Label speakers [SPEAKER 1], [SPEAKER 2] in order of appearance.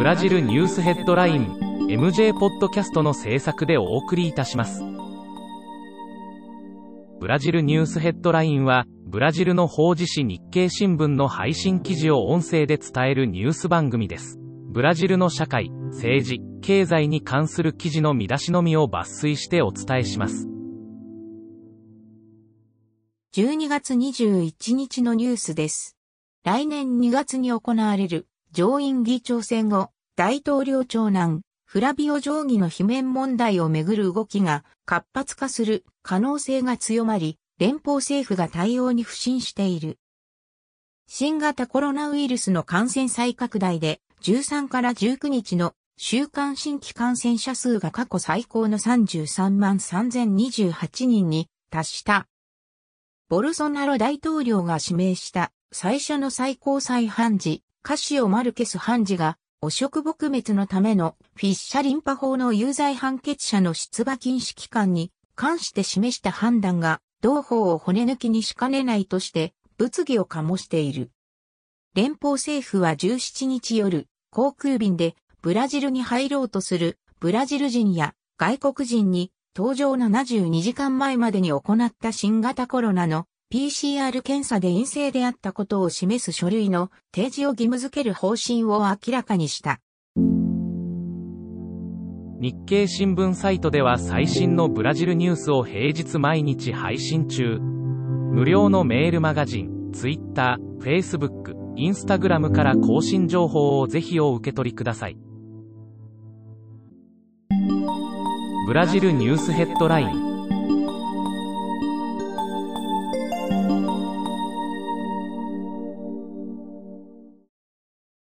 [SPEAKER 1] ブラジルニュースヘッドライン MJ ポッドキャストの制作でお送りいたします。ブラジルニュースヘッドラインは、ブラジルの法事紙日経新聞の配信記事を音声で伝えるニュース番組です。ブラジルの社会、政治、経済に関する記事の見出しのみを抜粋してお伝えします。
[SPEAKER 2] 12月21日のニュースです。来年2月に行われる上院議長選後、大統領長男、フラビオ定規の罷免問題をめぐる動きが活発化する可能性が強まり、連邦政府が対応に不信している。新型コロナウイルスの感染再拡大で13から19日の週間新規感染者数が過去最高の33万3028人に達した。ボルソナロ大統領が指名した最初の最高裁判事、カシオ・マルケス判事が、汚職撲滅のためのフィッシャリンパ法の有罪判決者の出馬禁止期間に関して示した判断が、同法を骨抜きにしかねないとして、物議を醸している。連邦政府は17日夜、航空便でブラジルに入ろうとするブラジル人や外国人に搭乗72時間前までに行った新型コロナの PCR 検査で陰性であったことを示す書類の提示を義務付ける方針を明らかにした。
[SPEAKER 1] 日経新聞サイトでは最新のブラジルニュースを平日毎日配信中。無料のメールマガジン、Twitter、Facebook、Instagram から更新情報をぜひお受け取りください。ブラジルニュースヘッドライン